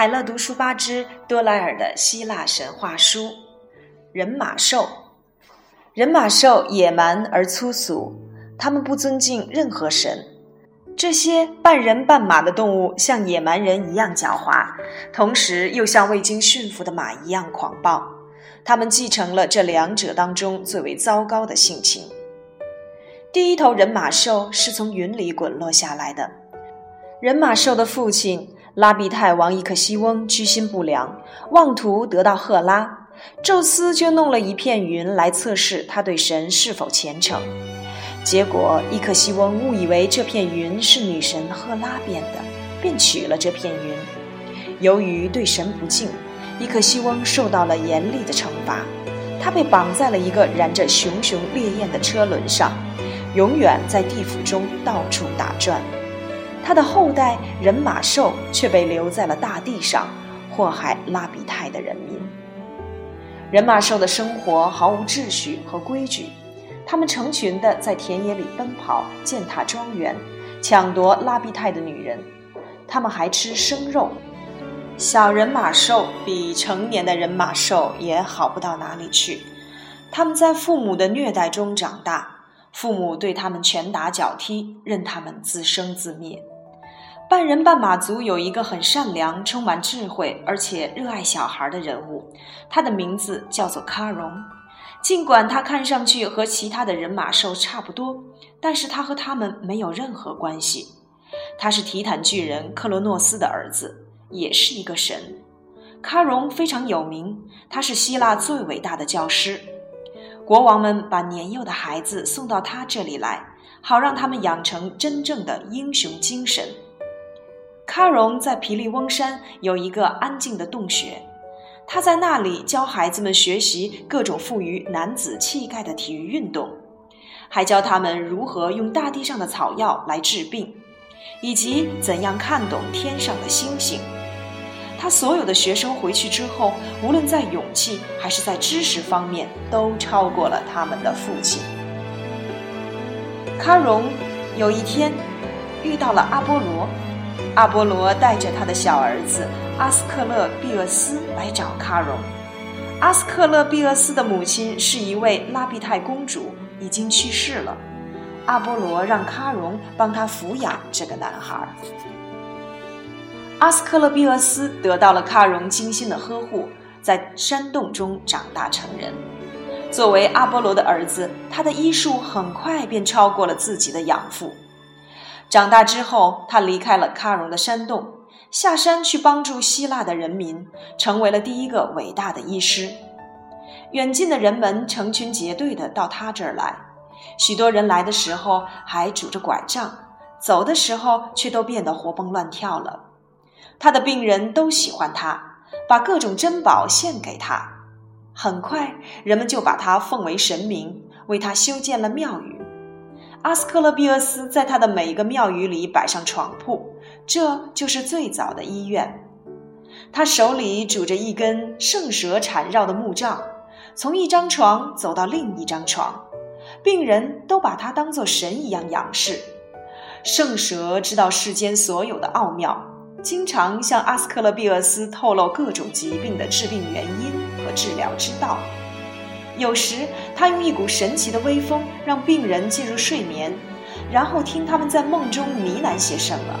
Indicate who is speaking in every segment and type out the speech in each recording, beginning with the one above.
Speaker 1: 海乐读书八之多莱尔的希腊神话书。人马兽，人马兽野蛮而粗俗，他们不尊敬任何神。这些半人半马的动物像野蛮人一样狡猾，同时又像未经驯服的马一样狂暴。他们继承了这两者当中最为糟糕的性情。第一头人马兽是从云里滚落下来的。人马兽的父亲拉比泰王伊克西翁居心不良，妄图得到赫拉，宙斯就弄了一片云来测试他对神是否虔诚。结果，伊克西翁误以为这片云是女神赫拉变的，便取了这片云。由于对神不敬，伊克西翁受到了严厉的惩罚。他被绑在了一个燃着熊熊烈焰的车轮上，永远在地府中到处打转。他的后代人马兽却被留在了大地上，祸害拉比泰的人民。人马兽的生活毫无秩序和规矩。他们成群的在田野里奔跑，践踏庄园，抢夺拉比泰的女人。他们还吃生肉。小人马兽比成年的人马兽也好不到哪里去。他们在父母的虐待中长大，父母对他们拳打脚踢，任他们自生自灭。半人半马族有一个很善良、充满智慧，而且热爱小孩的人物，他的名字叫做卡戎。尽管他看上去和其他的人马兽差不多，但是他和他们没有任何关系。他是提坦巨人克罗诺斯的儿子，也是一个神。卡戎非常有名，他是希腊最伟大的教师。国王们把年幼的孩子送到他这里来，好让他们养成真正的英雄精神。卡戎在皮利翁山有一个安静的洞穴。他在那里教孩子们学习各种富于男子气概的体育运动，还教他们如何用大地上的草药来治病，以及怎样看懂天上的星星。他所有的学生回去之后，无论在勇气还是在知识方面，都超过了他们的父亲。卡戎有一天遇到了阿波罗。阿波罗带着他的小儿子阿斯克勒庇厄斯来找卡戎。阿斯克勒庇厄斯的母亲是一位拉庇泰公主，已经去世了。阿波罗让卡戎帮他抚养这个男孩。阿斯克勒庇厄斯得到了卡戎精心的呵护，在山洞中长大成人。作为阿波罗的儿子，他的医术很快便超过了自己的养父。长大之后，他离开了喀戎的山洞，下山去帮助希腊的人民，成为了第一个伟大的医师。远近的人们成群结队的到他这儿来，许多人来的时候还拄着拐杖，走的时候却都变得活蹦乱跳了。他的病人都喜欢他，把各种珍宝献给他。很快，人们就把他奉为神明，为他修建了庙宇。阿斯克勒庇厄斯在他的每一个庙宇里摆上床铺，这就是最早的医院。他手里拄着一根圣蛇缠绕的木杖，从一张床走到另一张床，病人都把他当作神一样仰视。圣蛇知道世间所有的奥妙，经常向阿斯克勒庇厄斯透露各种疾病的治病原因和治疗之道。有时，他用一股神奇的微风让病人进入睡眠，然后听他们在梦中呢喃些什么。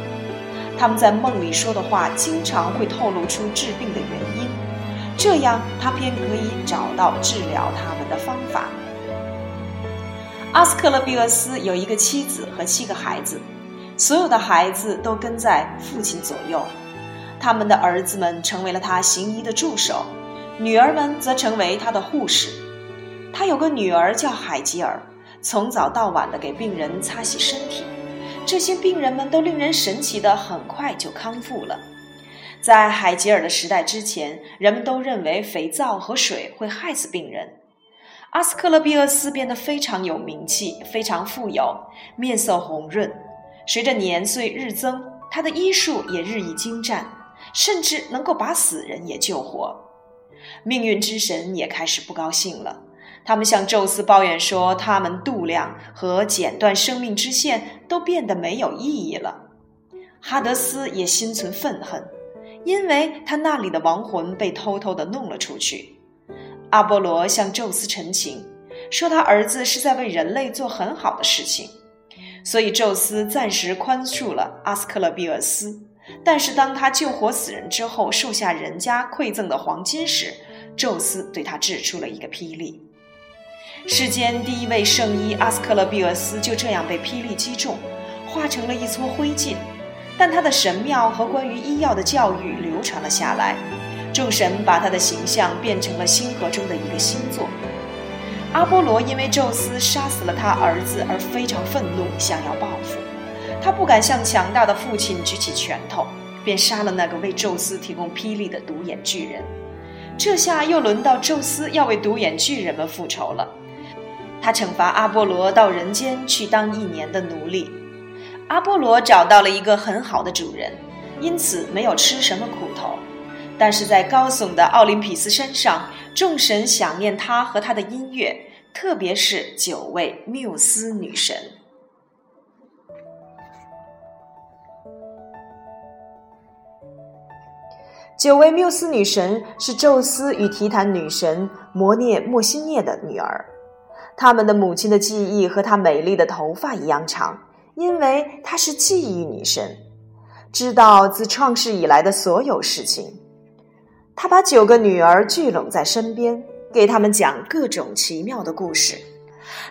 Speaker 1: 他们在梦里说的话经常会透露出治病的原因，这样他便可以找到治疗他们的方法。阿斯克勒庇俄斯有一个妻子和七个孩子，所有的孩子都跟在父亲左右，他们的儿子们成为了他行医的助手，女儿们则成为他的护士。他有个女儿叫海吉尔，从早到晚的给病人擦洗身体。这些病人们都令人神奇的，很快就康复了。在海吉尔的时代之前，人们都认为肥皂和水会害死病人。阿斯克勒庇厄斯变得非常有名气，非常富有，面色红润。随着年岁日增，他的医术也日益精湛，甚至能够把死人也救活。命运之神也开始不高兴了。他们向宙斯抱怨说，他们度量和剪断生命之线都变得没有意义了。哈德斯也心存愤恨，因为他那里的亡魂被偷偷的弄了出去。阿波罗向宙斯陈情，说他儿子是在为人类做很好的事情，所以宙斯暂时宽恕了阿斯克勒庇俄斯。但是当他救活死人之后，受下人家馈赠的黄金时，宙斯对他掷出了一个霹雳。世间第一位圣医阿斯克勒庇俄斯就这样被霹雳击中，化成了一撮灰烬。但他的神庙和关于医药的教育流传了下来，众神把他的形象变成了星河中的一个星座。阿波罗因为宙斯杀死了他儿子而非常愤怒，想要报复。他不敢向强大的父亲举起拳头，便杀了那个为宙斯提供霹雳的独眼巨人。这下又轮到宙斯要为独眼巨人们复仇了。他惩罚阿波罗到人间去当一年的奴隶。阿波罗找到了一个很好的主人，因此没有吃什么苦头。但是在高耸的奥林匹斯山上，众神想念他和他的音乐，特别是九位缪斯女神。九位缪斯女神是宙斯与提坦女神摩涅莫西涅的女儿，她们的母亲的记忆和她美丽的头发一样长。因为她是记忆女神，知道自创世以来的所有事情。她把九个女儿聚拢在身边，给他们讲各种奇妙的故事。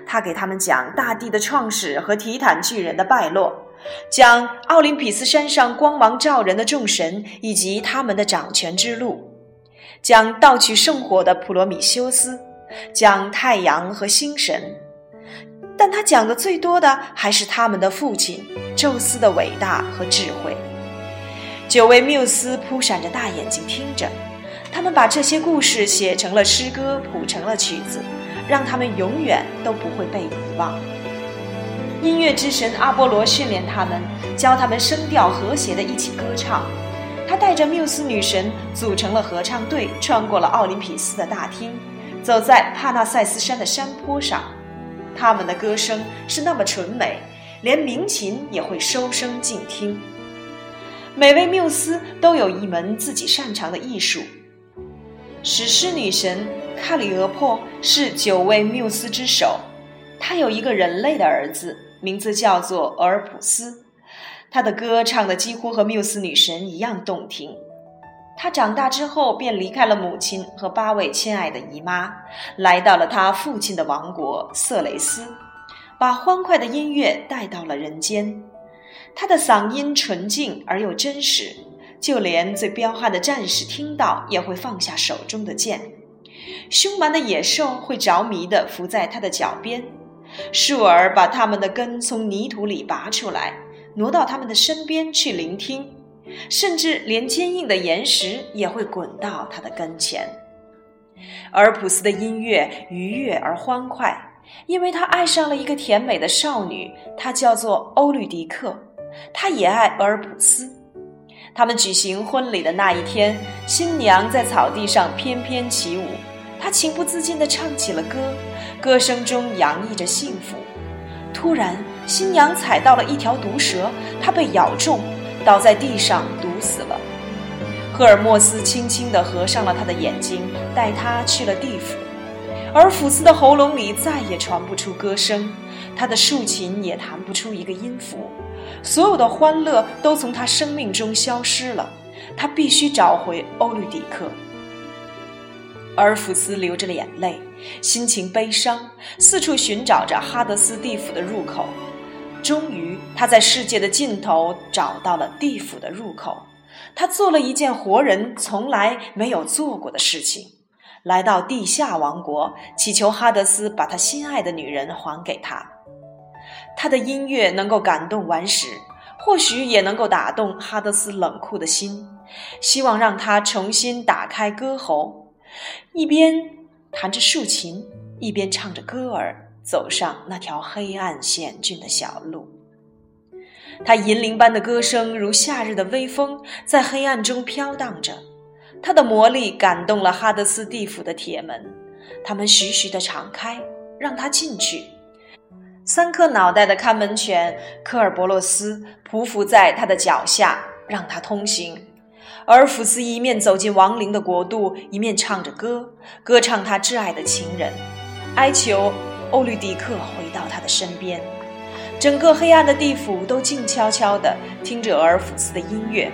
Speaker 1: 她给他们讲大地的创始和提坦巨人的败落，讲奥林匹斯山上光芒照人的众神以及他们的掌权之路，讲盗取圣火的普罗米修斯，讲太阳和星神。但他讲的最多的还是他们的父亲宙斯的伟大和智慧。九位缪斯扑闪着大眼睛听着，他们把这些故事写成了诗歌，谱成了曲子，让他们永远都不会被遗忘。音乐之神阿波罗训练他们，教他们声调和谐的一起歌唱。他带着缪斯女神组成了合唱队，穿过了奥林匹斯的大厅，走在帕纳塞斯山的山坡上。他们的歌声是那么纯美，连鸣琴也会收声静听。每位缪斯都有一门自己擅长的艺术。史诗女神卡里俄珀是九位缪斯之首，她有一个人类的儿子，名字叫做俄尔普斯。她的歌唱的几乎和缪斯女神一样动听。他长大之后便离开了母亲和八位亲爱的姨妈，来到了他父亲的王国色雷斯，把欢快的音乐带到了人间。他的嗓音纯净而又真实，就连最彪悍的战士听到也会放下手中的剑。凶蛮的野兽会着迷地伏在他的脚边，树儿把它们的根从泥土里拔出来，挪到他们的身边去聆听。甚至连坚硬的岩石也会滚到他的跟前。俄尔普斯的音乐愉悦而欢快，因为他爱上了一个甜美的少女，她叫做欧律狄克。他也爱俄尔普斯。他们举行婚礼的那一天，新娘在草地上翩翩起舞，她情不自禁地唱起了歌，歌声中洋溢着幸福。突然，新娘踩到了一条毒蛇，她被咬中。倒在地上，毒死了。赫尔墨斯轻轻地合上了他的眼睛，带他去了地府。而福斯的喉咙里再也传不出歌声，他的竖琴也弹不出一个音符，所有的欢乐都从他生命中消失了。他必须找回欧律狄克。而福斯流着眼泪，心情悲伤，四处寻找着哈德斯地府的入口。终于，他在世界的尽头找到了地府的入口。他做了一件活人从来没有做过的事情，来到地下王国，祈求哈德斯把他心爱的女人还给他。他的音乐能够感动顽石，或许也能够打动哈德斯冷酷的心，希望让他重新打开歌喉，一边弹着竖琴，一边唱着歌儿。走上那条黑暗险峻的小路，他银铃般的歌声如夏日的微风，在黑暗中飘荡着。他的魔力感动了哈德斯地府的铁门，他们徐徐地敞开，让他进去。三颗脑袋的看门犬科尔伯洛斯匍匐在他的脚下，让他通行。而福斯一面走进亡灵的国度，一面唱着歌，歌唱他挚爱的情人，哀求欧律狄克回到他的身边。整个黑暗的地府都静悄悄地听着俄尔甫斯的音乐，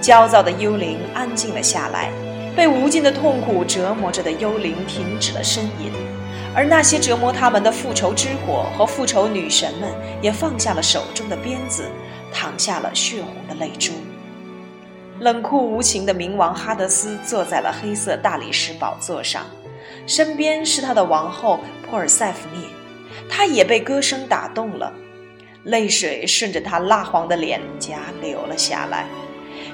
Speaker 1: 焦躁的幽灵安静了下来，被无尽的痛苦折磨着的幽灵停止了呻吟，而那些折磨他们的复仇之火和复仇女神们也放下了手中的鞭子，淌下了血红的泪珠。冷酷无情的冥王哈德斯坐在了黑色大理石宝座上，身边是他的王后珀尔塞福涅。他也被歌声打动了，泪水顺着他蜡黄的脸颊流了下来。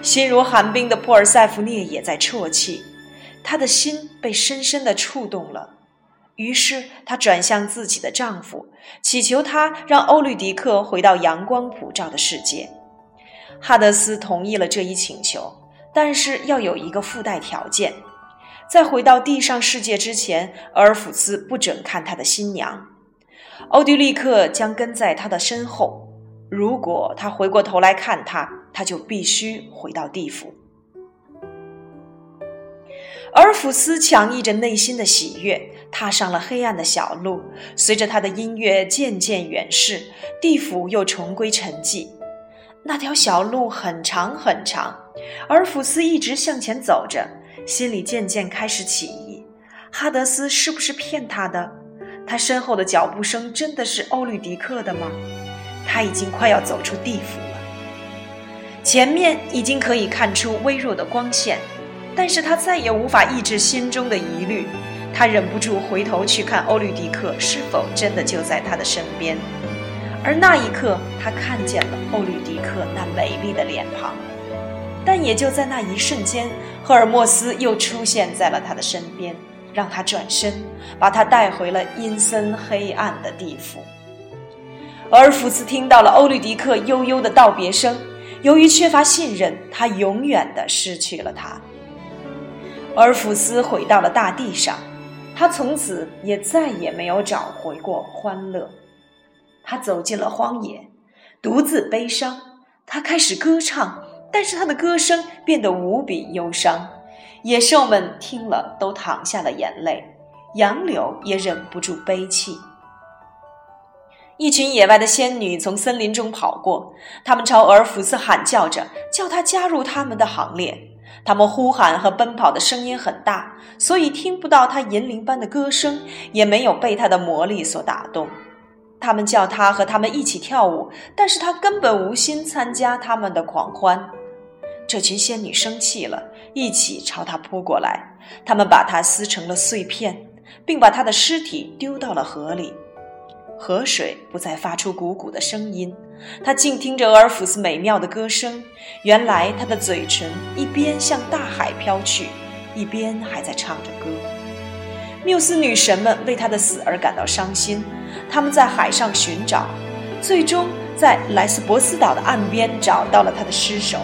Speaker 1: 心如寒冰的珀尔塞福涅也在啜泣，她的心被深深的触动了。于是她转向自己的丈夫，祈求他让欧律狄克回到阳光普照的世界。哈德斯同意了这一请求，但是要有一个附带条件：在回到地上世界之前，俄尔甫斯不准看他的新娘。欧迪立克将跟在他的身后。如果他回过头来看他，他就必须回到地府。阿尔弗斯强抑着内心的喜悦，踏上了黑暗的小路。随着他的音乐渐渐远逝，地府又重归沉寂。那条小路很长很长，阿尔弗斯一直向前走着，心里渐渐开始起疑：哈德斯是不是骗他的？他身后的脚步声真的是欧律狄克的吗？他已经快要走出地府了，前面已经可以看出微弱的光线，但是他再也无法抑制心中的疑虑，他忍不住回头去看欧律狄克是否真的就在他的身边，而那一刻，他看见了欧律狄克那美丽的脸庞，但也就在那一瞬间，赫尔墨斯又出现在了他的身边。让他转身，把他带回了阴森黑暗的地府。俄尔甫斯听到了欧律狄克悠悠的道别声，由于缺乏信任，他永远的失去了他。俄尔甫斯回到了大地上，他从此也再也没有找回过欢乐。他走进了荒野，独自悲伤。他开始歌唱，但是他的歌声变得无比忧伤。野兽们听了都淌下了眼泪，杨柳也忍不住悲泣。一群野外的仙女从森林中跑过，她们朝俄尔甫斯喊叫着，叫他加入他们的行列。他们呼喊和奔跑的声音很大，所以听不到他银铃般的歌声，也没有被他的魔力所打动。他们叫他和他们一起跳舞，但是他根本无心参加他们的狂欢。这群仙女生气了，一起朝他扑过来。他们把他撕成了碎片，并把他的尸体丢到了河里。河水不再发出汩汩的声音，他静听着俄尔甫斯美妙的歌声。原来他的嘴唇一边向大海飘去，一边还在唱着歌。缪斯女神们为他的死而感到伤心，他们在海上寻找，最终在莱斯博斯岛的岸边找到了他的尸首。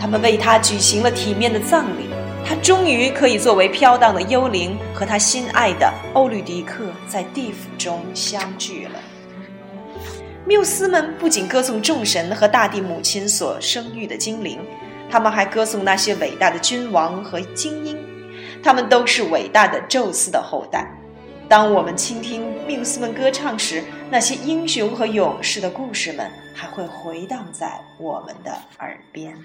Speaker 1: 他们为他举行了体面的葬礼，他终于可以作为飘荡的幽灵和他心爱的欧律狄克在地府中相聚了。缪斯们不仅歌颂众神和大地母亲所生育的精灵，他们还歌颂那些伟大的君王和精英，他们都是伟大的宙斯的后代。当我们倾听缪斯们歌唱时，那些英雄和勇士的故事们还会回荡在我们的耳边。